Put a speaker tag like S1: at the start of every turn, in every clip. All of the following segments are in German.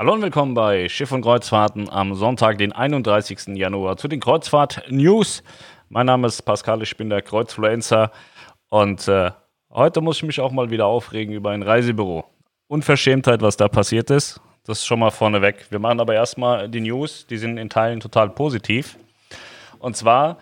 S1: Hallo und willkommen bei Schiff und Kreuzfahrten am Sonntag, den 31. Januar, zu den Kreuzfahrt-News. Mein Name ist Pascal, ich bin der Kreuzfluencer und äh, heute muss ich mich auch mal wieder aufregen über ein Reisebüro. Unverschämtheit, was da passiert ist, das ist schon mal vorneweg. Wir machen aber erstmal die News, die sind in Teilen total positiv. Und zwar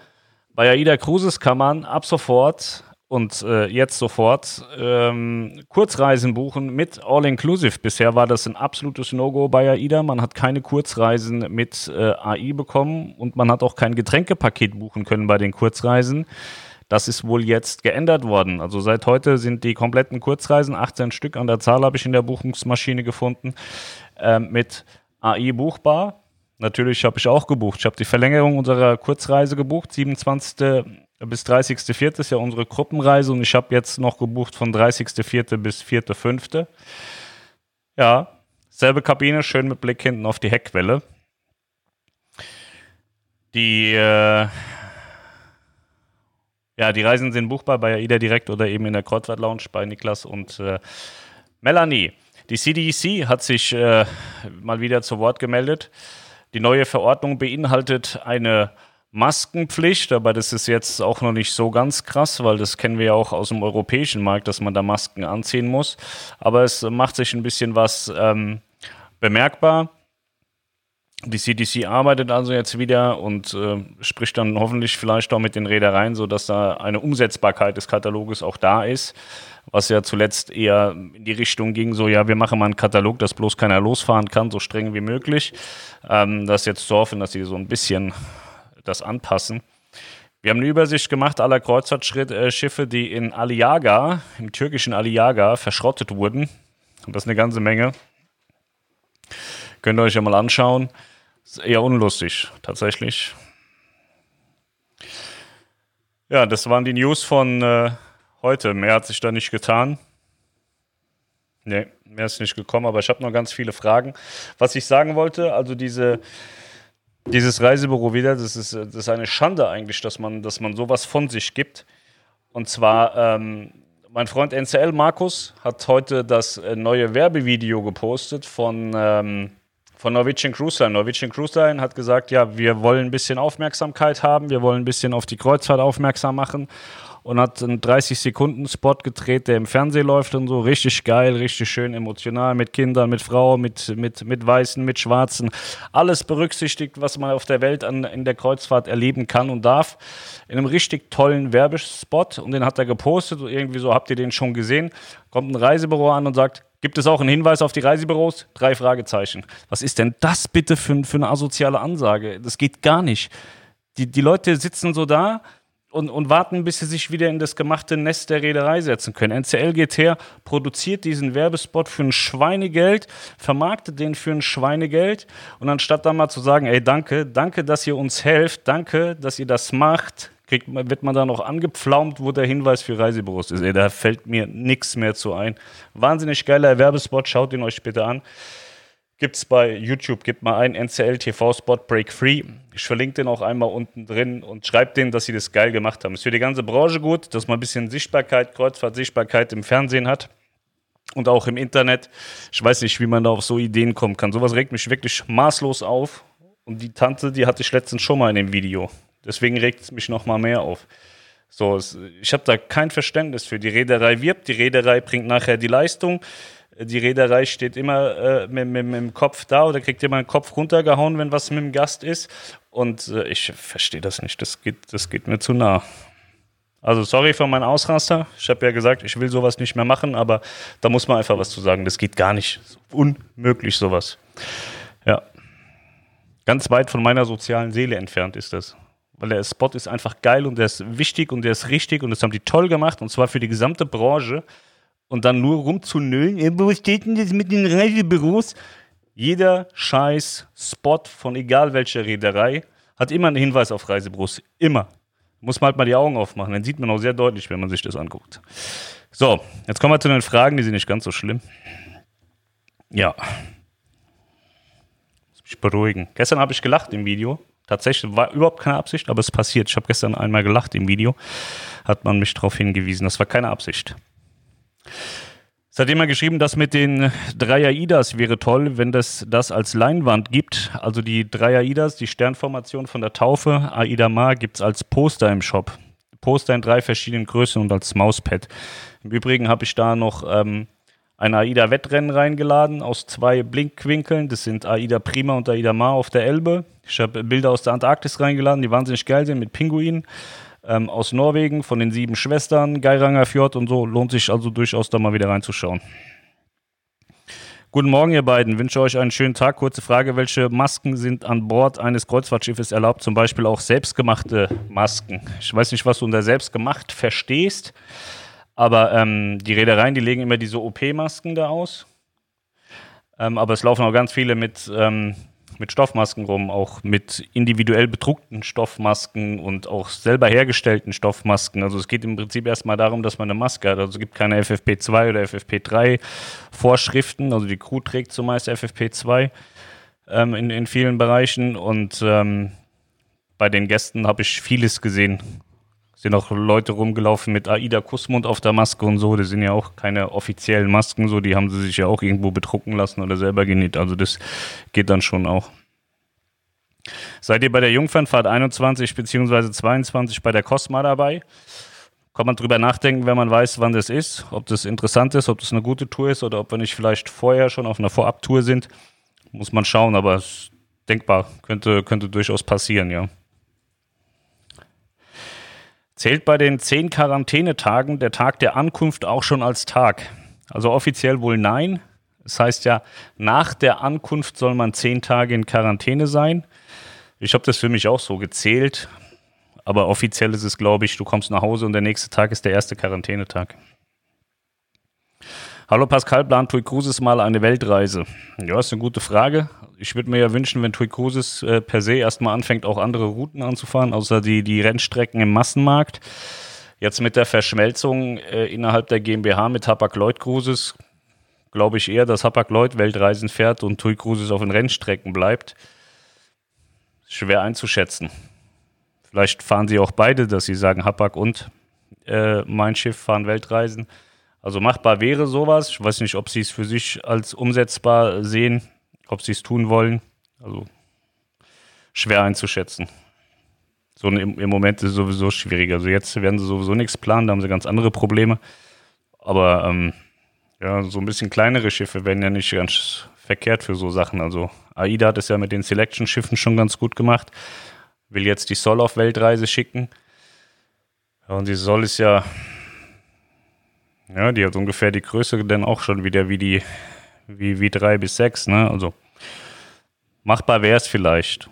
S1: bei AIDA Cruises kann man ab sofort und äh, jetzt sofort ähm, Kurzreisen buchen mit All-Inclusive. Bisher war das ein absolutes No-Go bei AIDA. Man hat keine Kurzreisen mit äh, AI bekommen und man hat auch kein Getränkepaket buchen können bei den Kurzreisen. Das ist wohl jetzt geändert worden. Also seit heute sind die kompletten Kurzreisen, 18 Stück an der Zahl habe ich in der Buchungsmaschine gefunden, äh, mit AI buchbar. Natürlich habe ich auch gebucht. Ich habe die Verlängerung unserer Kurzreise gebucht, 27 bis 30.04. ist ja unsere Gruppenreise und ich habe jetzt noch gebucht von 30.04. bis 4.05. Ja, selbe Kabine, schön mit Blick hinten auf die Heckwelle. Die, äh, ja, die Reisen sind buchbar bei AIDA direkt oder eben in der Kreuzfahrt Lounge bei Niklas und äh, Melanie. Die CDC hat sich äh, mal wieder zu Wort gemeldet. Die neue Verordnung beinhaltet eine Maskenpflicht, aber das ist jetzt auch noch nicht so ganz krass, weil das kennen wir ja auch aus dem europäischen Markt, dass man da Masken anziehen muss. Aber es macht sich ein bisschen was ähm, bemerkbar. Die CDC arbeitet also jetzt wieder und äh, spricht dann hoffentlich vielleicht auch mit den Reedereien, sodass da eine Umsetzbarkeit des Kataloges auch da ist, was ja zuletzt eher in die Richtung ging, so ja, wir machen mal einen Katalog, dass bloß keiner losfahren kann, so streng wie möglich. Ähm, das jetzt zu hoffen, dass sie so ein bisschen das anpassen. Wir haben eine Übersicht gemacht aller Kreuzfahrtschiffe, die in Aliaga, im türkischen Aliaga, verschrottet wurden. Und das ist eine ganze Menge. Könnt ihr euch ja mal anschauen. Ist eher unlustig, tatsächlich. Ja, das waren die News von äh, heute. Mehr hat sich da nicht getan. Nee, mehr ist nicht gekommen, aber ich habe noch ganz viele Fragen. Was ich sagen wollte, also diese dieses Reisebüro wieder, das ist, das ist eine Schande eigentlich, dass man, dass man sowas von sich gibt. Und zwar, ähm, mein Freund NCL Markus hat heute das äh, neue Werbevideo gepostet von, ähm, von Norwegian Cruise Line. Norwegian Cruise Line hat gesagt, ja, wir wollen ein bisschen Aufmerksamkeit haben, wir wollen ein bisschen auf die Kreuzfahrt aufmerksam machen und hat einen 30-Sekunden-Spot gedreht, der im Fernsehen läuft und so. Richtig geil, richtig schön emotional mit Kindern, mit Frauen, mit, mit, mit Weißen, mit Schwarzen. Alles berücksichtigt, was man auf der Welt an, in der Kreuzfahrt erleben kann und darf. In einem richtig tollen Werbespot und den hat er gepostet. Und irgendwie so, habt ihr den schon gesehen? Kommt ein Reisebüro an und sagt, Gibt es auch einen Hinweis auf die Reisebüros? Drei Fragezeichen. Was ist denn das bitte für, für eine asoziale Ansage? Das geht gar nicht. Die, die Leute sitzen so da, und, und warten, bis sie sich wieder in das gemachte Nest der Reederei setzen können. NCL geht her, produziert diesen Werbespot für ein Schweinegeld, vermarktet den für ein Schweinegeld und anstatt dann mal zu sagen, ey, danke, danke, dass ihr uns helft, danke, dass ihr das macht, kriegt, wird man da noch angepflaumt, wo der Hinweis für Reisebüros ist. Ey, da fällt mir nichts mehr zu ein. Wahnsinnig geiler Werbespot, schaut ihn euch bitte an. Gibt es bei YouTube, gibt mal einen NCL TV Spot Break Free. Ich verlinke den auch einmal unten drin und schreibt denen, dass sie das geil gemacht haben. Ist für die ganze Branche gut, dass man ein bisschen Sichtbarkeit, Kreuzfahrt-Sichtbarkeit im Fernsehen hat und auch im Internet. Ich weiß nicht, wie man da auf so Ideen kommen kann. Sowas regt mich wirklich maßlos auf. Und die Tante, die hatte ich letztens schon mal in dem Video. Deswegen regt es mich noch mal mehr auf. So, ich habe da kein Verständnis für. Die Reederei wirbt, die Reederei bringt nachher die Leistung die Reederei steht immer äh, mit, mit, mit, dem Kopf da oder kriegt immer den Kopf runtergehauen, wenn was mit dem Gast ist. Und äh, ich verstehe das nicht. Das geht, das geht mir zu nah. Also sorry für meinen Ausraster. Ich habe ja gesagt, ich will sowas nicht mehr machen, aber da muss man einfach was zu sagen. Das geht gar nicht. Unmöglich sowas. Ja. Ganz weit von meiner sozialen Seele entfernt ist das. Weil der Spot ist einfach geil und der ist wichtig und der ist richtig und das haben die toll gemacht und zwar für die gesamte Branche und dann nur rumzunüllen, wo steht denn das mit den Reisebüros? Jeder scheiß Spot von egal welcher Reederei hat immer einen Hinweis auf Reisebüros. Immer. Muss man halt mal die Augen aufmachen. Dann sieht man auch sehr deutlich, wenn man sich das anguckt. So, jetzt kommen wir zu den Fragen, die sind nicht ganz so schlimm. Ja. Muss mich beruhigen. Gestern habe ich gelacht im Video. Tatsächlich war überhaupt keine Absicht, aber es passiert. Ich habe gestern einmal gelacht im Video. Hat man mich darauf hingewiesen. Das war keine Absicht. Es hat jemand geschrieben, das mit den drei AIDAs wäre toll, wenn das das als Leinwand gibt. Also die drei AIDAs, die Sternformation von der Taufe, AIDA Ma, gibt es als Poster im Shop. Poster in drei verschiedenen Größen und als Mauspad. Im Übrigen habe ich da noch ähm, ein AIDA-Wettrennen reingeladen aus zwei Blinkwinkeln. Das sind AIDA Prima und AIDA Ma auf der Elbe. Ich habe Bilder aus der Antarktis reingeladen, die wahnsinnig geil sind mit Pinguinen ähm, aus Norwegen von den sieben Schwestern, Geiranger Fjord und so. Lohnt sich also durchaus da mal wieder reinzuschauen. Guten Morgen, ihr beiden. Wünsche euch einen schönen Tag. Kurze Frage: Welche Masken sind an Bord eines Kreuzfahrtschiffes erlaubt? Zum Beispiel auch selbstgemachte Masken. Ich weiß nicht, was du unter selbstgemacht verstehst, aber ähm, die Reedereien, die legen immer diese OP-Masken da aus. Ähm, aber es laufen auch ganz viele mit ähm, mit Stoffmasken rum, auch mit individuell bedruckten Stoffmasken und auch selber hergestellten Stoffmasken. Also es geht im Prinzip erstmal darum, dass man eine Maske hat. Also es gibt keine FFP2 oder FFP3 Vorschriften. Also die Crew trägt zumeist FFP2 ähm, in, in vielen Bereichen und ähm, bei den Gästen habe ich vieles gesehen sind auch Leute rumgelaufen mit Aida Kussmund auf der Maske und so. Das sind ja auch keine offiziellen Masken, so. Die haben sie sich ja auch irgendwo bedrucken lassen oder selber genäht. Also das geht dann schon auch. Seid ihr bei der Jungfernfahrt 21 bzw. 22 bei der Cosma dabei? Kann man drüber nachdenken, wenn man weiß, wann das ist, ob das interessant ist, ob das eine gute Tour ist oder ob wir nicht vielleicht vorher schon auf einer Vorabtour sind. Muss man schauen, aber denkbar, könnte, könnte durchaus passieren, ja. Zählt bei den zehn Quarantänetagen der Tag der Ankunft auch schon als Tag? Also offiziell wohl nein. Das heißt ja, nach der Ankunft soll man zehn Tage in Quarantäne sein. Ich habe das für mich auch so gezählt. Aber offiziell ist es, glaube ich, du kommst nach Hause und der nächste Tag ist der erste Quarantänetag. Hallo Pascal, plant Tui Cruises mal eine Weltreise? Ja, ist eine gute Frage ich würde mir ja wünschen, wenn Tui Cruises äh, per se erstmal anfängt, auch andere Routen anzufahren, außer die, die Rennstrecken im Massenmarkt. Jetzt mit der Verschmelzung äh, innerhalb der GmbH mit Hapag-Lloyd Cruises glaube ich eher, dass Hapag-Lloyd Weltreisen fährt und Tui Cruises auf den Rennstrecken bleibt. Schwer einzuschätzen. Vielleicht fahren sie auch beide, dass sie sagen, Hapag und äh, mein Schiff fahren Weltreisen. Also machbar wäre sowas. Ich weiß nicht, ob sie es für sich als umsetzbar sehen. Ob sie es tun wollen, also schwer einzuschätzen. So im, im Moment ist es sowieso schwierig. Also jetzt werden sie sowieso nichts planen, da haben sie ganz andere Probleme. Aber ähm, ja, so ein bisschen kleinere Schiffe werden ja nicht ganz verkehrt für so Sachen. Also AIDA hat es ja mit den Selection-Schiffen schon ganz gut gemacht. Will jetzt die Sol auf Weltreise schicken. Ja, und die Sol ist ja, ja, die hat ungefähr die Größe dann auch schon wieder wie die wie, wie drei bis sechs, ne? Also machbar wäre es vielleicht.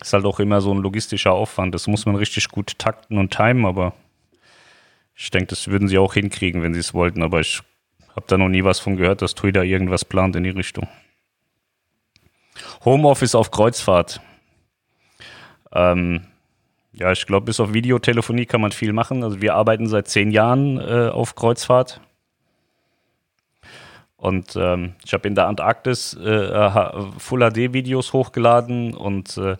S1: Ist halt auch immer so ein logistischer Aufwand. Das muss man richtig gut takten und timen, aber ich denke, das würden sie auch hinkriegen, wenn sie es wollten. Aber ich habe da noch nie was von gehört, dass Twitter irgendwas plant in die Richtung. Homeoffice auf Kreuzfahrt. Ähm, ja, ich glaube, bis auf Videotelefonie kann man viel machen. Also wir arbeiten seit zehn Jahren äh, auf Kreuzfahrt. Und ähm, ich habe in der Antarktis äh, Full HD-Videos hochgeladen und äh,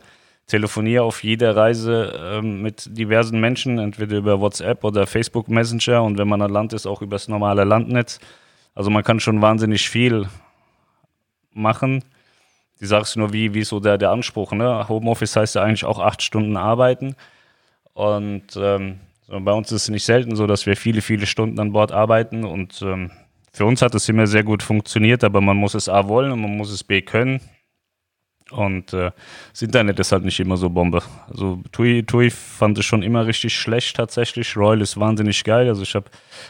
S1: telefoniere auf jeder Reise äh, mit diversen Menschen, entweder über WhatsApp oder Facebook Messenger und wenn man an Land ist, auch über das normale Landnetz. Also man kann schon wahnsinnig viel machen. Die sagst nur, wie, wie so der, der Anspruch. Ne? Homeoffice heißt ja eigentlich auch acht Stunden arbeiten. Und ähm, bei uns ist es nicht selten so, dass wir viele, viele Stunden an Bord arbeiten und ähm, für uns hat es immer sehr gut funktioniert, aber man muss es A wollen und man muss es B können. Und äh, das Internet ist halt nicht immer so Bombe. Also Tui, Tui fand es schon immer richtig schlecht tatsächlich. Royal ist wahnsinnig geil. Also ich habe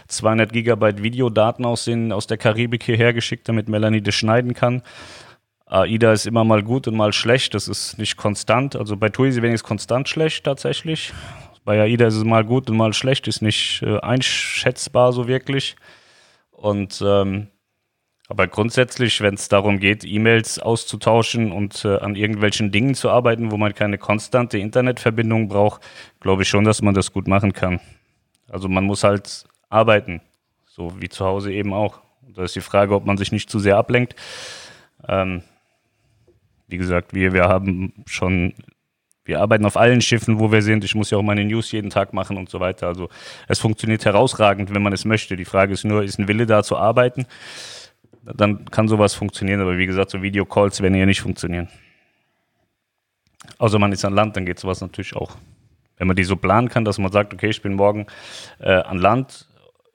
S1: 200 Gigabyte Videodaten aus, den, aus der Karibik hierher geschickt, damit Melanie das schneiden kann. AIDA ist immer mal gut und mal schlecht. Das ist nicht konstant. Also bei Tui ist sie wenigstens konstant schlecht tatsächlich. Bei AIDA ist es mal gut und mal schlecht. Ist nicht äh, einschätzbar so wirklich. Und ähm, aber grundsätzlich, wenn es darum geht, E-Mails auszutauschen und äh, an irgendwelchen Dingen zu arbeiten, wo man keine konstante Internetverbindung braucht, glaube ich schon, dass man das gut machen kann. Also man muss halt arbeiten, so wie zu Hause eben auch. Und da ist die Frage, ob man sich nicht zu sehr ablenkt. Ähm, wie gesagt, wir, wir haben schon Wir arbeiten auf allen Schiffen, wo wir sind. Ich muss ja auch meine News jeden Tag machen und so weiter. Also es funktioniert herausragend, wenn man es möchte. Die Frage ist nur, ist ein Wille da zu arbeiten? Dann kann sowas funktionieren. Aber wie gesagt, so Videocalls werden ja nicht funktionieren. Außer man ist an Land, dann geht sowas natürlich auch. Wenn man die so planen kann, dass man sagt, okay, ich bin morgen äh, an Land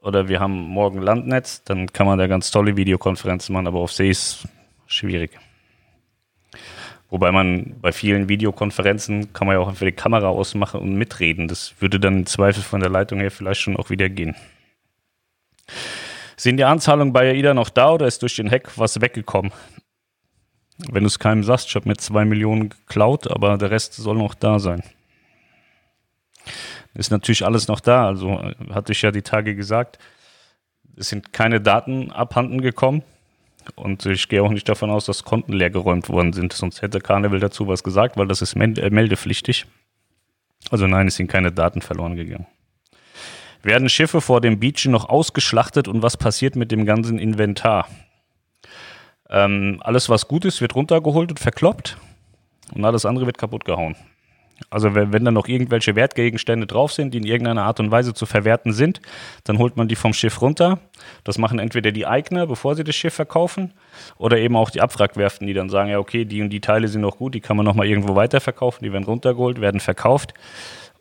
S1: oder wir haben morgen Landnetz, dann kann man da ganz tolle Videokonferenzen machen, aber auf See ist schwierig. Wobei man bei vielen Videokonferenzen kann man ja auch einfach die Kamera ausmachen und mitreden. Das würde dann im Zweifel von der Leitung her vielleicht schon auch wieder gehen. Sind die Anzahlungen bei AIDA noch da oder ist durch den Hack was weggekommen? Wenn du es keinem sagst, ich habe mir zwei Millionen geklaut, aber der Rest soll noch da sein. Ist natürlich alles noch da. Also hatte ich ja die Tage gesagt, es sind keine Daten abhanden gekommen. Und ich gehe auch nicht davon aus, dass Konten leergeräumt worden sind. Sonst hätte Carnival dazu was gesagt, weil das ist äh, meldepflichtig. Also nein, es sind keine Daten verloren gegangen. Werden Schiffe vor dem Beach noch ausgeschlachtet und was passiert mit dem ganzen Inventar? Ähm, alles, was gut ist, wird runtergeholt und verkloppt und alles andere wird kaputt gehauen. Also wenn, wenn da noch irgendwelche Wertgegenstände drauf sind, die in irgendeiner Art und Weise zu verwerten sind, dann holt man die vom Schiff runter. Das machen entweder die Eigner, bevor sie das Schiff verkaufen, oder eben auch die Abwrackwerften, die dann sagen, ja okay, die und die Teile sind noch gut, die kann man nochmal irgendwo weiterverkaufen, die werden runtergeholt, werden verkauft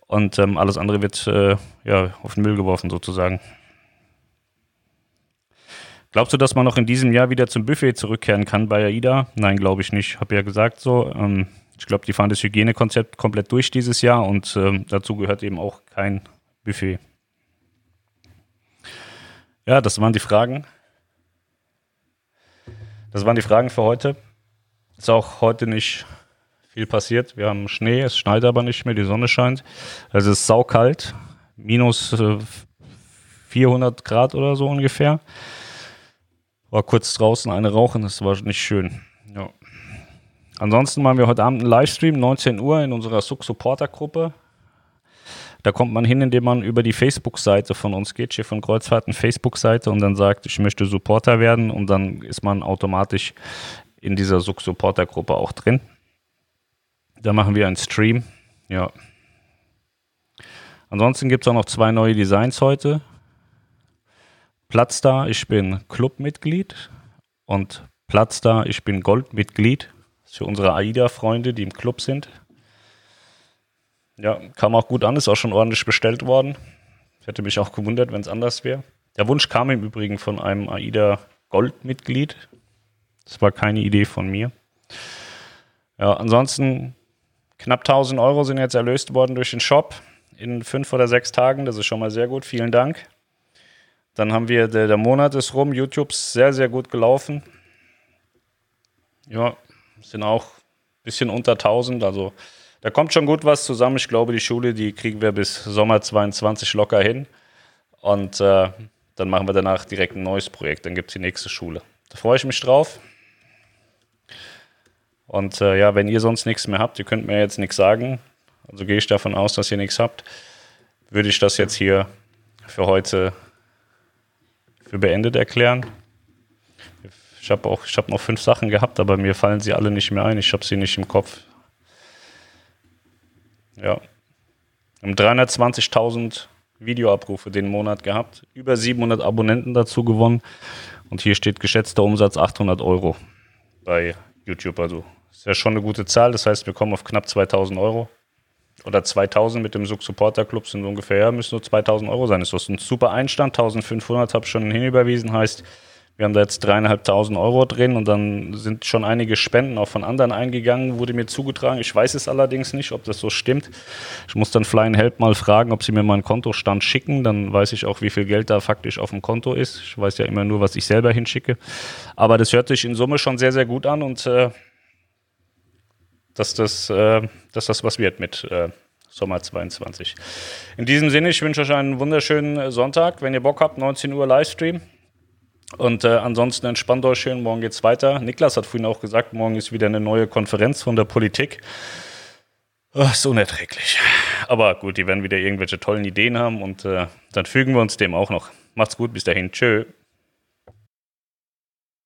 S1: und ähm, alles andere wird äh, ja, auf den Müll geworfen sozusagen. Glaubst du, dass man noch in diesem Jahr wieder zum Buffet zurückkehren kann bei AIDA? Nein, glaube ich nicht. Habe ja gesagt so. Ähm, ich glaube, die fahren das Hygienekonzept komplett durch dieses Jahr und ähm, dazu gehört eben auch kein Buffet. Ja, das waren die Fragen. Das waren die Fragen für heute. Ist auch heute nicht viel passiert. Wir haben Schnee, es schneit aber nicht mehr, die Sonne scheint. Es ist saukalt, minus äh, 400 Grad oder so ungefähr. War kurz draußen eine rauchen, das war nicht schön. Ansonsten machen wir heute Abend einen Livestream, 19 Uhr in unserer Suk Supporter Gruppe. Da kommt man hin, indem man über die Facebook-Seite von uns geht, Schiff und Kreuzfahrten Facebook-Seite und dann sagt, ich möchte Supporter werden und dann ist man automatisch in dieser Suk Supporter Gruppe auch drin. Da machen wir einen Stream. Ja. Ansonsten gibt es auch noch zwei neue Designs heute. Platz da, ich bin Clubmitglied und Platz da, ich bin Goldmitglied. Für unsere AIDA-Freunde, die im Club sind. Ja, kam auch gut an, ist auch schon ordentlich bestellt worden. Ich hätte mich auch gewundert, wenn es anders wäre. Der Wunsch kam im Übrigen von einem AIDA Goldmitglied. Das war keine Idee von mir. Ja, ansonsten knapp 1000 Euro sind jetzt erlöst worden durch den Shop in fünf oder sechs Tagen. Das ist schon mal sehr gut. Vielen Dank. Dann haben wir, der, der Monat ist rum, YouTube ist sehr, sehr gut gelaufen. Ja, sind auch ein bisschen unter 1000, also da kommt schon gut was zusammen. Ich glaube, die Schule, die kriegen wir bis Sommer 22 locker hin. Und äh, dann machen wir danach direkt ein neues Projekt. Dann gibt es die nächste Schule. Da freue ich mich drauf. Und äh, ja, wenn ihr sonst nichts mehr habt, ihr könnt mir jetzt nichts sagen, also gehe ich davon aus, dass ihr nichts habt, würde ich das jetzt hier für heute für beendet erklären. Ich habe auch, ich habe noch fünf Sachen gehabt, aber mir fallen sie alle nicht mehr ein. Ich habe sie nicht im Kopf. Ja. Haben 320.000 Videoabrufe den Monat gehabt, über 700 Abonnenten dazu gewonnen und hier steht geschätzter Umsatz 800 Euro bei YouTube. Also ist ja schon eine gute Zahl. Das heißt, wir kommen auf knapp 2000 Euro oder 2000 mit dem Supporter Club sind ungefähr, ja, müssen nur 2000 Euro sein. Das ist ein super Einstand, 1500 habe ich schon hinüberwiesen, heißt, wir haben da jetzt dreieinhalbtausend Euro drin und dann sind schon einige Spenden auch von anderen eingegangen, wurde mir zugetragen. Ich weiß es allerdings nicht, ob das so stimmt. Ich muss dann Flying Help mal fragen, ob sie mir meinen Kontostand schicken. Dann weiß ich auch, wie viel Geld da faktisch auf dem Konto ist. Ich weiß ja immer nur, was ich selber hinschicke. Aber das hört sich in Summe schon sehr, sehr gut an und äh, dass das, äh, dass das was wird mit äh, Sommer 22. In diesem Sinne, ich wünsche euch einen wunderschönen Sonntag. Wenn ihr Bock habt, 19 Uhr Livestream. Und äh, ansonsten entspannt euch schön, morgen geht's weiter. Niklas hat vorhin auch gesagt, morgen ist wieder eine neue Konferenz von der Politik. Oh, ist unerträglich. Aber gut, die werden wieder irgendwelche tollen Ideen haben und äh, dann fügen wir uns dem auch noch. Macht's gut, bis dahin. Tschö.